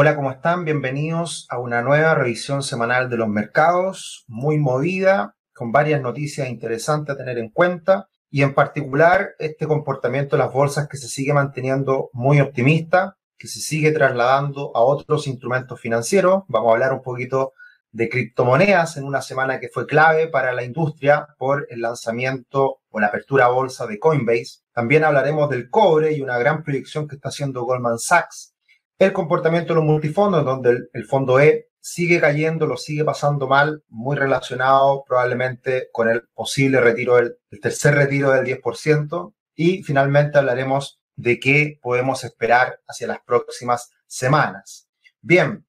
Hola, ¿cómo están? Bienvenidos a una nueva revisión semanal de los mercados, muy movida, con varias noticias interesantes a tener en cuenta y en particular este comportamiento de las bolsas que se sigue manteniendo muy optimista, que se sigue trasladando a otros instrumentos financieros. Vamos a hablar un poquito de criptomonedas en una semana que fue clave para la industria por el lanzamiento o la apertura a bolsa de Coinbase. También hablaremos del cobre y una gran proyección que está haciendo Goldman Sachs el comportamiento de los multifondos, donde el, fondo E sigue cayendo, lo sigue pasando mal, muy relacionado probablemente con el posible retiro del el tercer retiro del 10%. Y finalmente hablaremos de qué podemos esperar hacia las próximas semanas. Bien,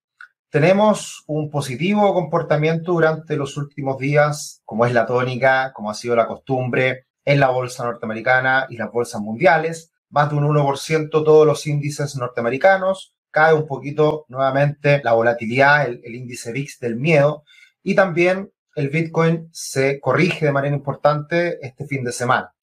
tenemos un positivo comportamiento durante los últimos días, como es la tónica, como ha sido la costumbre en la bolsa norteamericana y las bolsas mundiales. Más de un 1% todos los índices norteamericanos, cae un poquito nuevamente la volatilidad, el, índice VIX del miedo y también el Bitcoin se corrige de manera importante este fin de semana.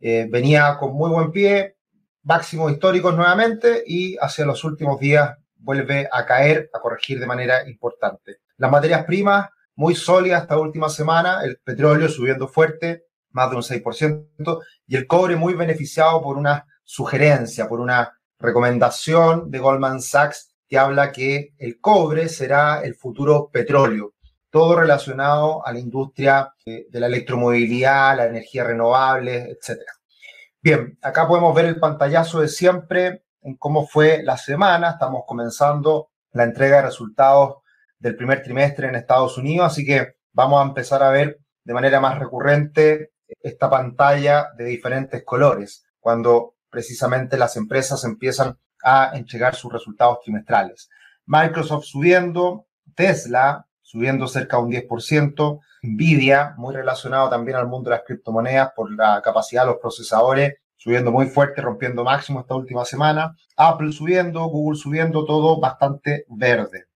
Eh, venía con muy buen pie, máximos históricos nuevamente y hacia los últimos días vuelve a caer, a corregir de manera importante. Las materias primas muy sólidas esta última semana, el petróleo subiendo fuerte, más de un 6%, y el cobre muy beneficiado por una sugerencia, por una recomendación de Goldman Sachs que habla que el cobre será el futuro petróleo, todo relacionado a la industria de, la electromovilidad, la energía renovable, etc. Bien, acá podemos ver el pantallazo de siempre en cómo fue la semana. Estamos comenzando la entrega de resultados del primer trimestre en Estados Unidos, así que vamos a empezar a ver de manera más recurrente esta pantalla de diferentes colores. Cuando precisamente las empresas empiezan a entregar sus resultados trimestrales. Microsoft subiendo, Tesla subiendo cerca de un 10%, Nvidia, muy relacionado también al mundo de las criptomonedas por la capacidad de los procesadores, subiendo muy fuerte, rompiendo máximo esta última semana, Apple subiendo, Google subiendo, todo bastante verde.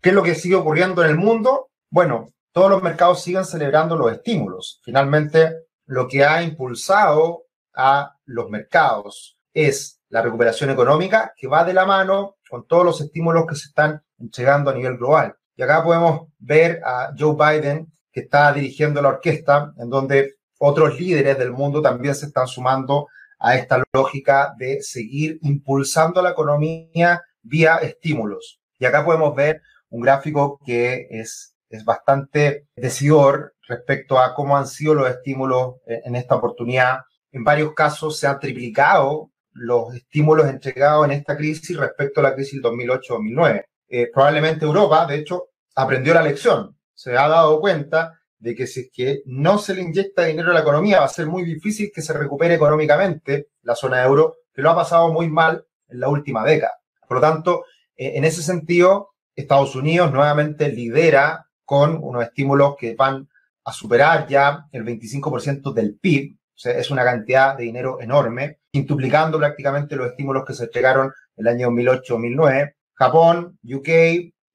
¿Qué es lo que sigue ocurriendo en el mundo? Bueno, todos los mercados siguen celebrando los estímulos. Finalmente, lo que ha impulsado a los mercados. Es la recuperación económica que va de la mano con todos los estímulos que se están entregando a nivel global. Y acá podemos ver a Joe Biden que está dirigiendo la orquesta, en donde otros líderes del mundo también se están sumando a esta lógica de seguir impulsando la economía vía estímulos. Y acá podemos ver un gráfico que es, es bastante decidor respecto a cómo han sido los estímulos en esta oportunidad en varios casos se han triplicado los estímulos entregados en esta crisis respecto a la crisis del 2008-2009. Eh, probablemente Europa, de hecho, aprendió la lección. Se ha dado cuenta de que si es que no se le inyecta dinero a la economía, va a ser muy difícil que se recupere económicamente la zona euro, que lo ha pasado muy mal en la última década. Por lo tanto, eh, en ese sentido, Estados Unidos nuevamente lidera con unos estímulos que van a superar ya el 25% del PIB, es una cantidad de dinero enorme, quintuplicando prácticamente los estímulos que se entregaron el año 2008-2009. Japón, UK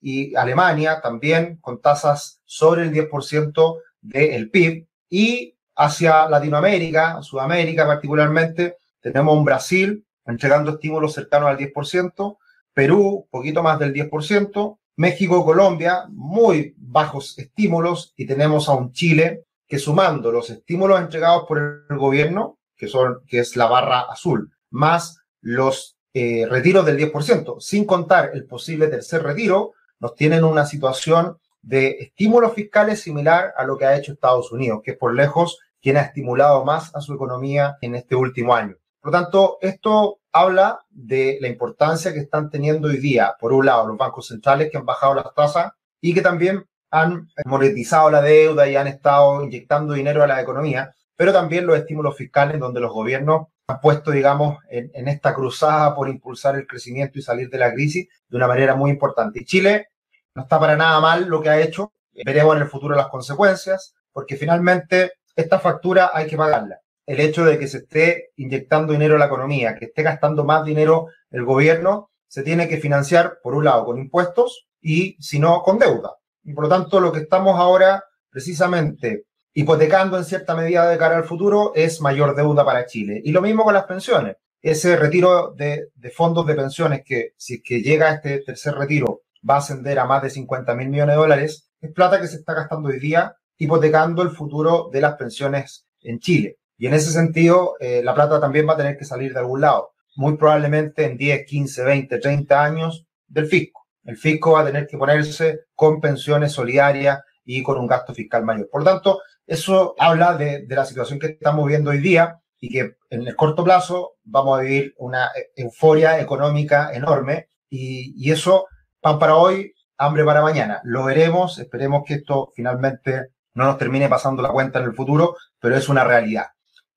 y Alemania también con tasas sobre el 10% del PIB. Y hacia Latinoamérica, Sudamérica particularmente, tenemos un Brasil entregando estímulos cercanos al 10%, Perú, poquito más del 10%, México, Colombia, muy bajos estímulos, y tenemos a un Chile que sumando los estímulos entregados por el gobierno, que, son, que es la barra azul, más los eh, retiros del 10%, sin contar el posible tercer retiro, nos tienen una situación de estímulos fiscales similar a lo que ha hecho Estados Unidos, que es por lejos quien ha estimulado más a su economía en este último año. Por lo tanto, esto habla de la importancia que están teniendo hoy día, por un lado, los bancos centrales que han bajado las tasas y que también han monetizado la deuda y han estado inyectando dinero a la economía, pero también los estímulos fiscales donde los gobiernos han puesto, digamos, en, esta cruzada por impulsar el crecimiento y salir de la crisis de una manera muy importante. Chile no está para nada mal lo que ha hecho. Veremos en el futuro las consecuencias, porque finalmente esta factura hay que pagarla. El hecho de que se esté inyectando dinero a la economía, que esté gastando más dinero el gobierno, se tiene que financiar, por un lado, con impuestos y, si no, con deuda. Y por lo tanto, lo que estamos ahora precisamente hipotecando en cierta medida de cara al futuro es mayor deuda para Chile. Y lo mismo con las pensiones. ese retiro de, fondos de pensiones que si es que llega a este tercer retiro va a ascender a más de 50 mil millones de dólares, es plata que se está gastando hoy día hipotecando el futuro de las pensiones en Chile. Y en ese sentido, eh, la plata también va a tener que salir de algún lado, muy probablemente en 10, 15, 20, 30 años del fisco. El fisco va a tener que ponerse con pensiones solidarias y con un gasto fiscal mayor. Por lo tanto, eso habla de, de la situación que estamos viendo hoy día y que en el corto plazo vamos a vivir una euforia económica enorme y, y eso, pan para hoy, hambre para mañana. Lo veremos, esperemos que esto finalmente no nos termine pasando la cuenta en el futuro, pero es una realidad.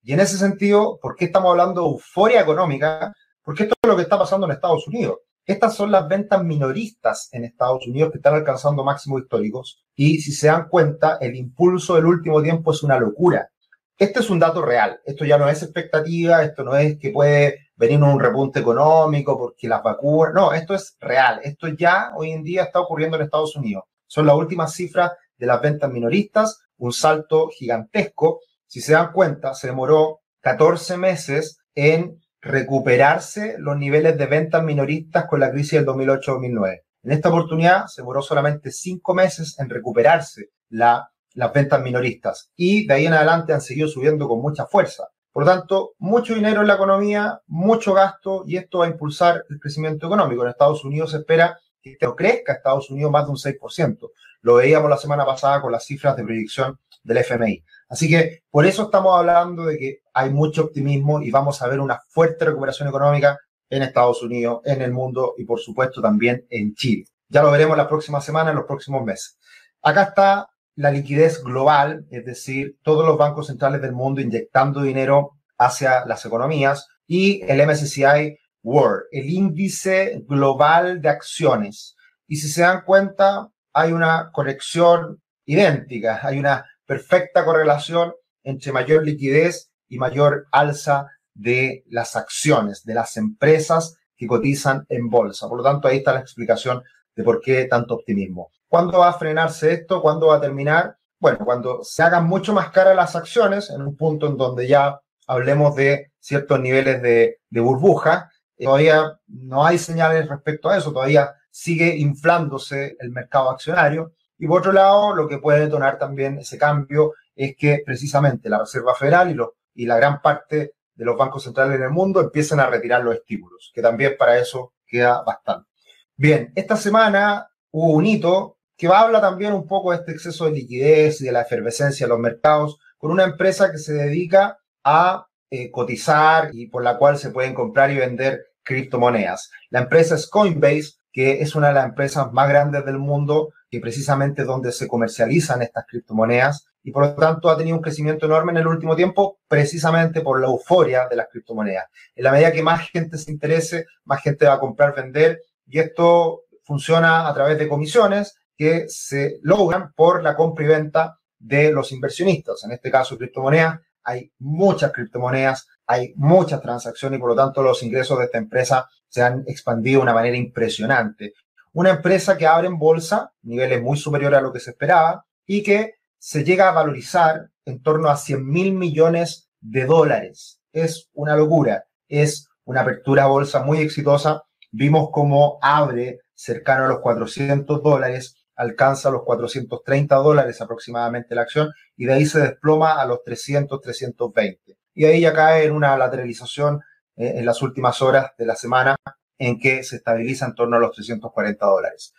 Y en ese sentido, ¿por qué estamos hablando de euforia económica? Porque esto es lo que está pasando en Estados Unidos. Estas son las ventas minoristas en Estados Unidos que están alcanzando máximos históricos. Y si se dan cuenta, el impulso del último tiempo es una locura. Este es un dato real. Esto ya no es expectativa, esto no es que puede venir un repunte económico porque las vacunas. No, esto es real. Esto ya hoy en día está ocurriendo en Estados Unidos. Son las últimas cifras de las ventas minoristas, un salto gigantesco. Si se dan cuenta, se demoró 14 meses en recuperarse los niveles de ventas minoristas con la crisis del 2008-2009. En esta oportunidad se demoró solamente 5 meses en recuperarse la las ventas minoristas y de ahí en adelante han seguido subiendo con mucha fuerza. Por lo tanto, mucho dinero en la economía, mucho gasto y esto va a impulsar el crecimiento económico. En Estados Unidos se espera que esto crezca Estados Unidos más de un 6%. Lo veíamos la semana pasada con las cifras de proyección del FMI. Así que por eso estamos hablando de que hay mucho optimismo y vamos a ver una fuerte recuperación económica en Estados Unidos, en el mundo y por supuesto también en Chile. Ya lo veremos la próxima semana, en los próximos meses. Acá está la liquidez global, es decir, todos los bancos centrales del mundo inyectando dinero hacia las economías, y el MSCI World, el índice global de acciones. Y si se dan cuenta, hay una corrección idéntica, hay una perfecta correlación entre mayor liquidez y mayor alza de las acciones, de las empresas que cotizan en bolsa. Por lo tanto, ahí está la explicación de por qué tanto optimismo. ¿Cuándo va a frenarse esto? ¿Cuándo va a terminar? Bueno, cuando se hagan mucho más caras las acciones, en un punto en donde ya hablemos de ciertos niveles de, burbuja, eh, todavía no hay señales respecto a eso, todavía sigue inflándose el mercado accionario. Y por otro lado, lo que puede detonar también ese cambio es que precisamente la Reserva Federal y, y la gran parte de los bancos centrales en el mundo empiecen a retirar los estímulos, que también para eso queda bastante. Bien, esta semana hubo un hito que habla también un poco de este exceso de liquidez y de la efervescencia de los mercados, con una empresa que se dedica a eh, cotizar y por la cual se pueden comprar y vender criptomonedas. La empresa es Coinbase, que es una de las empresas más grandes del mundo y precisamente donde se comercializan estas criptomonedas y por lo tanto ha tenido un crecimiento enorme en el último tiempo precisamente por la euforia de las criptomonedas. En la medida que más gente se interese, más gente va a comprar, vender y esto funciona a través de comisiones que se logran por la compra y venta de los inversionistas. En este caso, criptomonedas, hay muchas criptomonedas, hay muchas transacciones y por lo tanto los ingresos de esta empresa se han expandido de una manera impresionante. Una empresa que abre en bolsa, niveles muy superiores a lo que se esperaba, y que se llega a valorizar en torno a 100 mil millones de dólares. Es una locura, es una apertura a bolsa muy exitosa. Vimos cómo abre cercano a los 400 dólares alcanza los 430 dólares aproximadamente la acción y de ahí se desploma a los 300, 320. Y ahí ya cae en una lateralización eh, en las últimas horas de la semana en que se estabiliza en torno a los 340 dólares.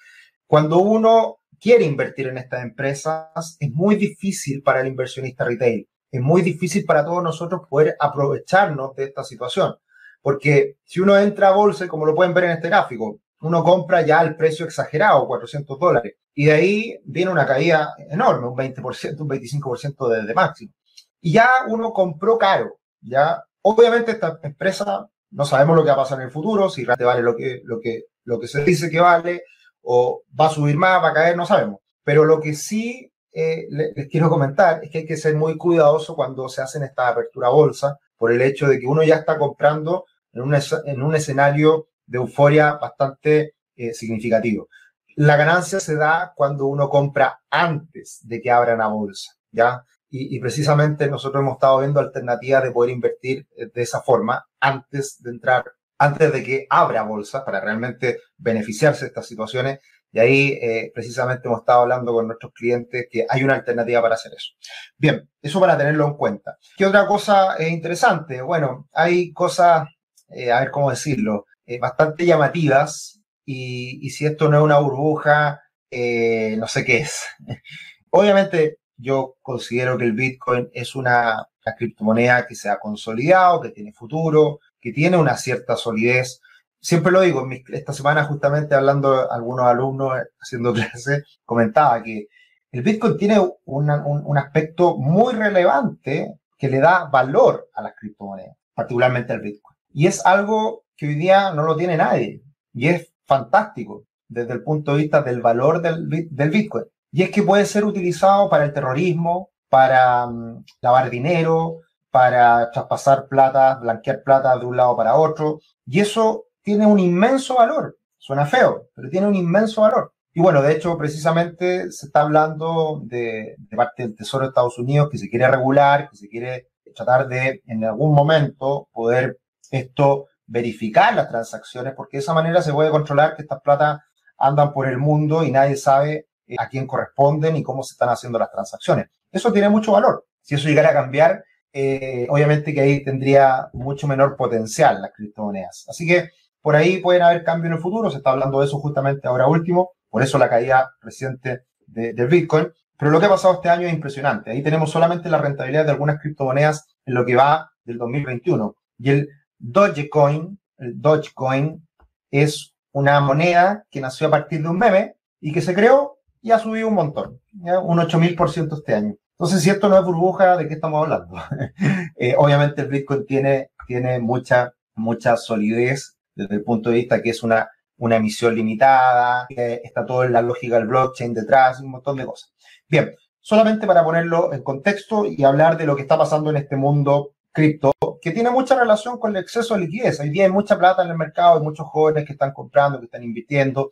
Cuando uno quiere invertir en estas empresas, es muy difícil para el inversionista retail. Es muy difícil para todos nosotros poder aprovecharnos de esta situación. Porque si uno entra a bolsa, como lo pueden ver en este gráfico, uno compra ya al precio exagerado, 400 dólares. Y de ahí viene una caída enorme, un 20%, un 25% de, de máximo. Y ya uno compró caro. Ya, obviamente esta empresa no sabemos lo que va a pasar en el futuro, si realmente vale lo que, lo que, lo que se dice que vale, o va a subir más, va a caer, no sabemos. Pero lo que sí eh, les quiero comentar es que hay que ser muy cuidadoso cuando se hacen esta apertura bolsa, por el hecho de que uno ya está comprando en un, en un escenario de euforia bastante eh, significativo. La ganancia se da cuando uno compra antes de que abran la bolsa, ¿ya? Y, precisamente nosotros hemos estado viendo alternativas de poder invertir eh, de esa forma antes de entrar, antes de que abra bolsa para realmente beneficiarse de estas situaciones. Y ahí eh, precisamente hemos estado hablando con nuestros clientes que hay una alternativa para hacer eso. Bien, eso para tenerlo en cuenta. ¿Qué otra cosa es interesante? Bueno, hay cosas, eh, a ver cómo decirlo, bastante llamativas y, y, si esto no es una burbuja, no sé qué es. Obviamente, yo considero que el Bitcoin es una, criptomoneda que se ha consolidado, que tiene futuro, que tiene una cierta solidez. Siempre lo digo, esta semana justamente hablando algunos alumnos haciendo clase, comentaba que el Bitcoin tiene un, aspecto muy relevante que le da valor a las criptomonedas, particularmente al Bitcoin. Y es algo que hoy día no lo tiene nadie. Y es fantástico desde el punto de vista del valor del, del Bitcoin. Y es que puede ser utilizado para el terrorismo, para mm, lavar dinero, para traspasar plata, blanquear plata de un lado para otro. Y eso tiene un inmenso valor. Suena feo, pero tiene un inmenso valor. Y bueno, de hecho, precisamente se está hablando de, de parte del Tesoro de Estados Unidos que se quiere regular, que se quiere tratar de, en algún momento, poder esto verificar las transacciones, porque de esa manera se puede controlar que estas plata andan por el mundo y nadie sabe eh, a quién corresponden y cómo se están haciendo las transacciones. Eso tiene mucho valor. Si eso llegara a cambiar, eh, obviamente que ahí tendría mucho menor potencial las criptomonedas. Así que por ahí pueden haber cambios en el futuro. Se está hablando de eso justamente ahora último. Por eso la caída reciente del Bitcoin. Pero lo que ha pasado este año es impresionante. Ahí tenemos solamente la rentabilidad de algunas criptomonedas en lo que va del 2021. Y el Dogecoin, el Dogecoin es una moneda que nació a partir de un meme y que se creó y ha subido un montón, ¿ya? un 8000% este año. Entonces, si esto no es burbuja, ¿de qué estamos hablando? eh, obviamente el Bitcoin tiene, tiene mucha, mucha solidez desde el punto de vista que es una, una emisión limitada, que está todo en la lógica del blockchain detrás, un montón de cosas. Bien, solamente para ponerlo en contexto y hablar de lo que está pasando en este mundo cripto, que tiene mucha relación con el exceso de liquidez. Hoy día hay mucha plata en el mercado, hay muchos jóvenes que están comprando, que están invirtiendo.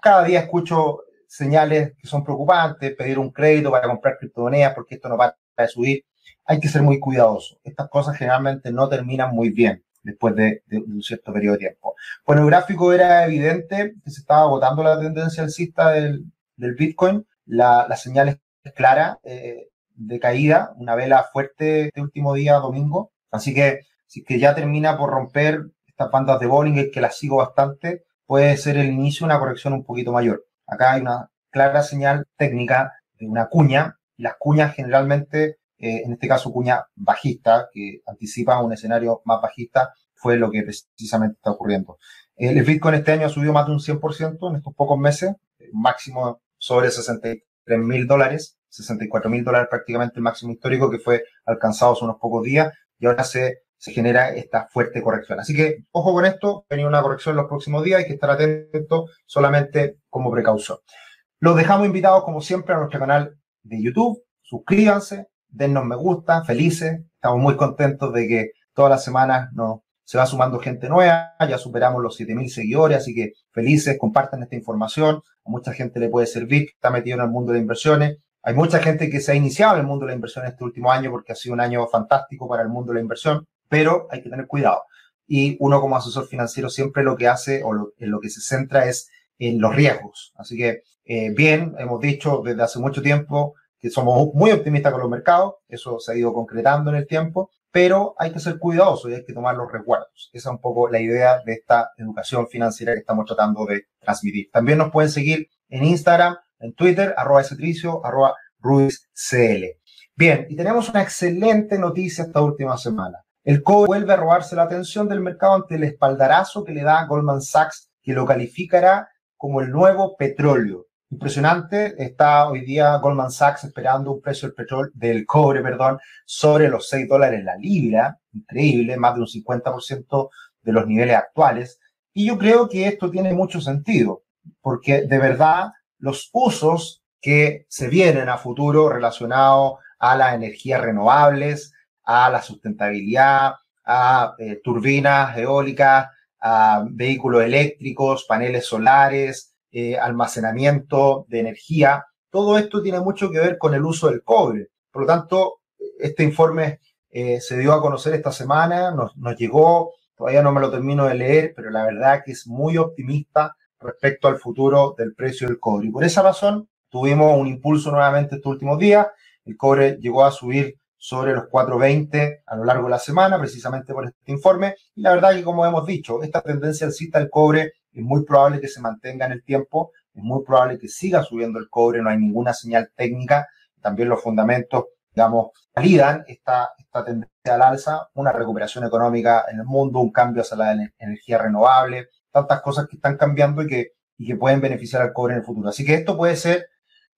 Cada día escucho señales que son preocupantes, pedir un crédito para comprar criptomonedas porque esto no va a subir. Hay que ser muy cuidadoso. Estas cosas generalmente no terminan muy bien después de, un cierto periodo de tiempo. Bueno, el gráfico era evidente que se estaba agotando la tendencia alcista del, del Bitcoin. La, la, señal es clara eh, de caída, una vela fuerte este último día, domingo. Así que si que ya termina por romper estas bandas de Bollinger, que las sigo bastante, puede ser el inicio de una corrección un poquito mayor. Acá hay una clara señal técnica de una cuña, las cuñas generalmente, eh, en este caso cuña bajista, que anticipa un escenario más bajista, fue lo que precisamente está ocurriendo. El Bitcoin este año ha subido más de un 100% en estos pocos meses, máximo sobre 63 mil dólares, 64 mil dólares prácticamente el máximo histórico que fue alcanzado hace unos pocos días y ahora se se genera esta fuerte corrección. Así que ojo con esto, venir una corrección en los próximos días, hay que estar atento solamente como precaución. Los dejamos invitados como siempre a nuestro canal de YouTube, suscríbanse, dennos me gusta, felices, estamos muy contentos de que todas las semanas nos se va sumando gente nueva, ya superamos los 7000 seguidores, así que felices, compartan esta información, a mucha gente le puede servir, está metido en el mundo de inversiones, hay mucha gente que se ha iniciado en el mundo de la inversión este último año porque ha sido un año fantástico para el mundo de la inversión pero hay que tener cuidado. Y uno como asesor financiero siempre lo que hace o en lo que se centra es en los riesgos. Así que, eh, bien, hemos dicho desde hace mucho tiempo que somos muy optimistas con los mercados, eso se ha ido concretando en el tiempo, pero hay que ser cuidadosos y hay que tomar los resguardos. Esa es un poco la idea de esta educación financiera que estamos tratando de transmitir. También nos pueden seguir en Instagram, en Twitter, arroba Cetricio, arroba RuizCL. Bien, y tenemos una excelente noticia esta última semana. El cobre vuelve a robarse la atención del mercado ante el espaldarazo que le da Goldman Sachs, que lo calificará como el nuevo petróleo. Impresionante, está hoy día Goldman Sachs esperando un precio del petróleo, del cobre, perdón, sobre los 6 dólares la libra, increíble, más de un 50% de los niveles actuales. Y yo creo que esto tiene mucho sentido, porque de verdad los usos que se vienen a futuro relacionados a las energías renovables, a la sustentabilidad, a eh, turbinas eólicas, a vehículos eléctricos, paneles solares, eh, almacenamiento de energía. Todo esto tiene mucho que ver con el uso del cobre, Por lo tanto, este informe eh, se dio a conocer esta semana, nos, nos llegó, todavía no me lo termino de leer, pero la verdad que es muy optimista respecto al futuro del precio del cobre. Y por esa razón tuvimos un impulso nuevamente estos últimos días. El cobre llegó a subir sobre los 4.20 a lo largo de la semana, precisamente por este informe. Y la verdad que, como hemos dicho, esta tendencia alcista del cobre es muy probable que se mantenga en el tiempo, es muy probable que siga subiendo el cobre, no hay ninguna señal técnica. También los fundamentos, digamos, validan esta, esta tendencia al alza, una recuperación económica en el mundo, un cambio hacia la energía renovable, tantas cosas que están cambiando y que, y que pueden beneficiar al cobre en el futuro. Así que esto puede ser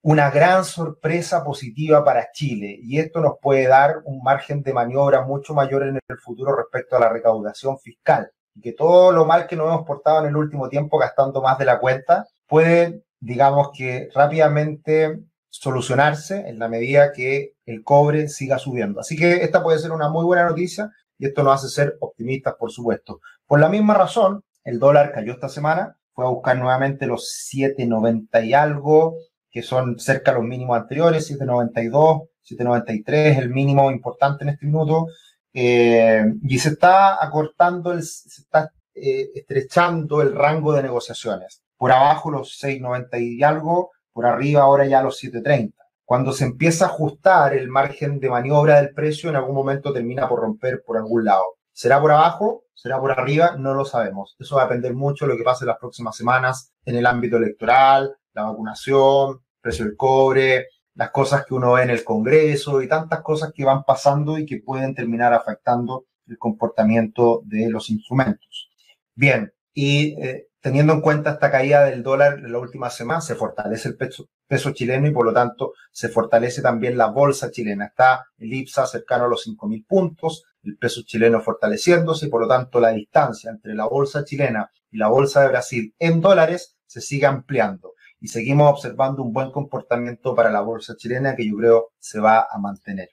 una gran sorpresa positiva para Chile y esto nos puede dar un margen de maniobra mucho mayor en el futuro respecto a la recaudación fiscal. Y que todo lo mal que nos hemos portado en el último tiempo gastando más de la cuenta puede, digamos que rápidamente solucionarse en la medida que el cobre siga subiendo. Así que esta puede ser una muy buena noticia y esto nos hace ser optimistas, por supuesto. Por la misma razón, el dólar cayó esta semana, fue a buscar nuevamente los 7.90 y algo, que son cerca de los mínimos anteriores, 7.92, 7.93 el mínimo importante en este minuto, eh, y se está acortando, el, se está eh, estrechando el rango de negociaciones. Por abajo los 6.90 y algo, por arriba ahora ya los 7.30. Cuando se empieza a ajustar el margen de maniobra del precio, en algún momento termina por romper por algún lado. ¿Será por abajo? ¿Será por arriba? No lo sabemos. Eso va a depender mucho de lo que pase en las próximas semanas en el ámbito electoral, la vacunación, precio del cobre, las cosas que uno ve en el Congreso y tantas cosas que van pasando y que pueden terminar afectando el comportamiento de los instrumentos. Bien, y eh, teniendo en cuenta esta caída del dólar en la última semana, se fortalece el peso, peso, chileno y por lo tanto se fortalece también la bolsa chilena. Está el IPSA cercano a los 5.000 puntos, el peso chileno fortaleciéndose y por lo tanto la distancia entre la bolsa chilena y la bolsa de Brasil en dólares se sigue ampliando y seguimos observando un buen comportamiento para la bolsa chilena que yo creo se va a mantener.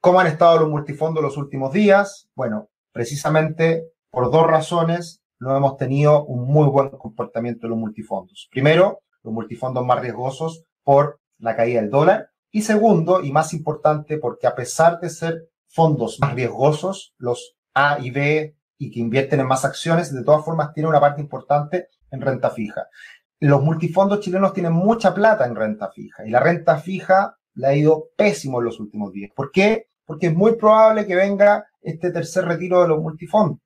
¿Cómo han estado los multifondos los últimos días? Bueno, precisamente por dos razones no hemos tenido un muy buen comportamiento de los multifondos. Primero, los multifondos más riesgosos por la caída del dólar. Y segundo, y más importante, porque a pesar de ser fondos más riesgosos, los A y B, y que invierten en más acciones, de todas formas tienen una parte importante en renta fija los multifondos chilenos tienen mucha plata en renta fija y la renta fija le ha ido pésimo en los últimos días. ¿Por qué? Porque es muy probable que venga este tercer retiro de los multifondos,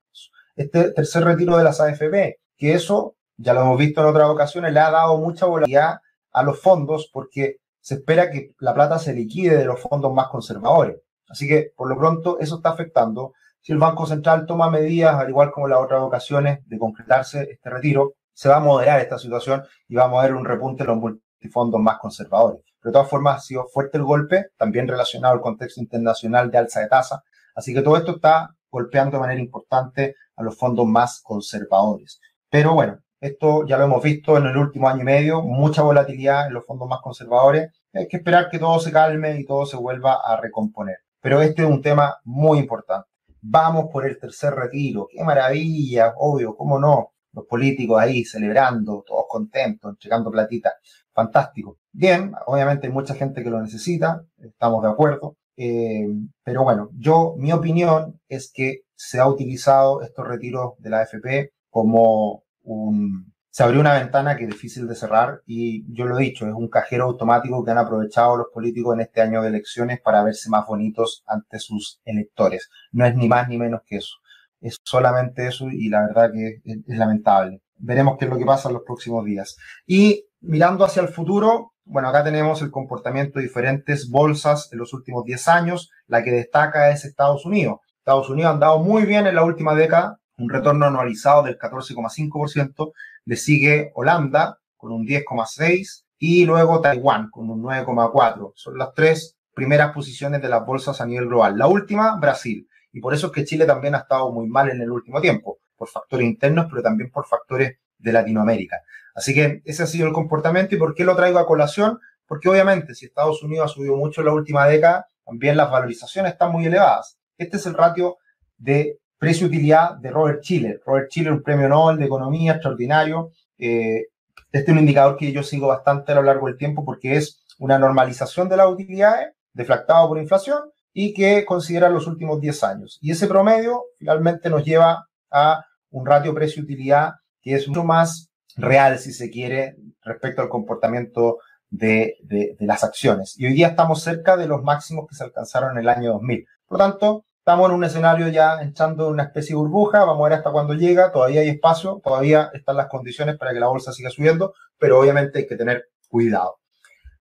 este tercer retiro de las AFP, que eso, ya lo hemos visto en otras ocasiones, le ha dado mucha volatilidad a los fondos porque se espera que la plata se liquide de los fondos más conservadores. Así que, por lo pronto, eso está afectando. Si el Banco Central toma medidas, al igual como en las otras ocasiones, de concretarse este retiro, se va a moderar esta situación y vamos a ver un repunte en los multifondos más conservadores. Pero de todas formas ha sido fuerte el golpe, también relacionado al contexto internacional de alza de tasa. Así que todo esto está golpeando de manera importante a los fondos más conservadores. Pero bueno, esto ya lo hemos visto en el último año y medio, mucha volatilidad en los fondos más conservadores. Hay que esperar que todo se calme y todo se vuelva a recomponer. Pero este es un tema muy importante. Vamos por el tercer retiro. Qué maravilla, obvio, cómo no los políticos ahí celebrando, todos contentos, entregando platita. Fantástico. Bien, obviamente hay mucha gente que lo necesita, estamos de acuerdo. Eh, pero bueno, yo, mi opinión es que se ha utilizado estos retiros de la AFP como un... Se abrió una ventana que es difícil de cerrar y yo lo he dicho, es un cajero automático que han aprovechado los políticos en este año de elecciones para verse más bonitos ante sus electores. No es ni más ni menos que eso es solamente eso y la verdad que es, lamentable. Veremos qué es lo que pasa en los próximos días. Y mirando hacia el futuro, bueno, acá tenemos el comportamiento de diferentes bolsas en los últimos 10 años. La que destaca es Estados Unidos. Estados Unidos ha andado muy bien en la última década, un retorno anualizado del 14,5%. Le sigue Holanda con un 10,6% y luego Taiwán con un 9,4%. Son las tres primeras posiciones de las bolsas a nivel global. La última, Brasil. Y por eso es que Chile también ha estado muy mal en el último tiempo, por factores internos, pero también por factores de Latinoamérica. Así que ese ha sido el comportamiento. ¿Y por qué lo traigo a colación? Porque obviamente si Estados Unidos ha subido mucho en la última década, también las valorizaciones están muy elevadas. Este es el ratio de precio-utilidad de Robert Chile. Robert Chile, un premio Nobel de Economía extraordinario. Eh, este es un indicador que yo sigo bastante a lo largo del tiempo porque es una normalización de las utilidades deflactado por inflación y que considera los últimos 10 años. Y ese promedio finalmente nos lleva a un ratio precio-utilidad que es mucho más real, si se quiere, respecto al comportamiento de, de, las acciones. Y hoy día estamos cerca de los máximos que se alcanzaron en el año 2000. Por lo tanto, estamos en un escenario ya entrando en una especie de burbuja, vamos a ver hasta cuándo llega, todavía hay espacio, todavía están las condiciones para que la bolsa siga subiendo, pero obviamente hay que tener cuidado.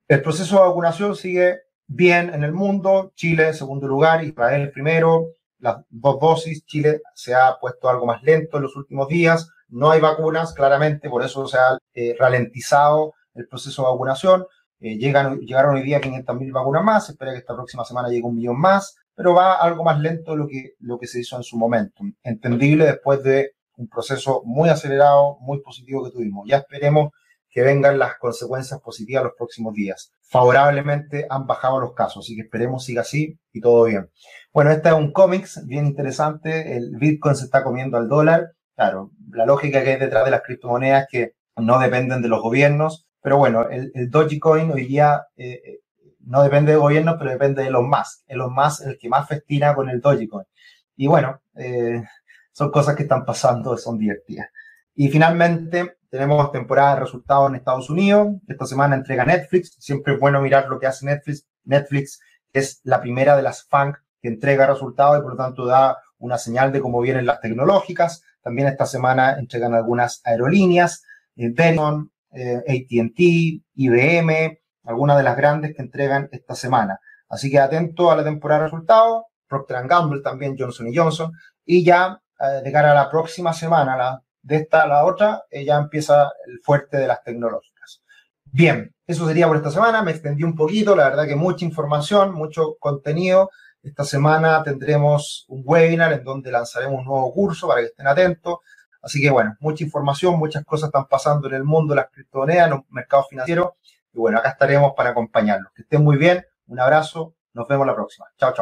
El proceso de vacunación sigue bien en el mundo, Chile en segundo lugar, Israel primero, las dos dosis, Chile se ha puesto algo más lento en los últimos días, no hay vacunas, claramente, por eso se ha eh, ralentizado el proceso de vacunación. Eh, llegan, llegaron hoy día 500.000 vacunas más, espera que esta próxima semana llegue un millón más, pero va algo más lento de lo que, lo que se hizo en su momento. Entendible después de un proceso muy acelerado, muy positivo que tuvimos. Ya esperemos que vengan las consecuencias positivas los próximos días. Favorablemente han bajado los casos, así que esperemos siga así y todo bien. Bueno, este es un cómics bien interesante. El Bitcoin se está comiendo al dólar. Claro, la lógica que hay detrás de las criptomonedas que no dependen de los gobiernos, pero bueno, el, el Dogecoin hoy día eh, eh no depende de gobiernos, pero depende de los más. los más el que más festina con el Dogecoin. Y bueno, eh, son cosas que están pasando, son divertidas. Y finalmente, tenemos temporada de resultados en Estados Unidos. Esta semana entrega Netflix. Siempre es bueno mirar lo que hace Netflix. Netflix es la primera de las FANG que entrega resultados y por lo tanto da una señal de cómo vienen las tecnológicas. También esta semana entregan algunas aerolíneas, eh, eh, AT&T, IBM, algunas de las grandes que entregan esta semana. Así que atento a la temporada de resultados. Procter Gamble también, Johnson Johnson. Y ya eh, de cara a la próxima semana, la de esta a la otra, eh, ya empieza el fuerte de las tecnológicas. Bien, eso sería por esta semana. Me extendí un poquito, la verdad que mucha información, mucho contenido. Esta semana tendremos un webinar en donde lanzaremos un nuevo curso para que estén atentos. Así que bueno, mucha información, muchas cosas están pasando en el mundo las criptomonedas, en los mercados financieros. Y bueno, acá estaremos para acompañarlos. Que estén muy bien, un abrazo, nos vemos la próxima. Chao, chao.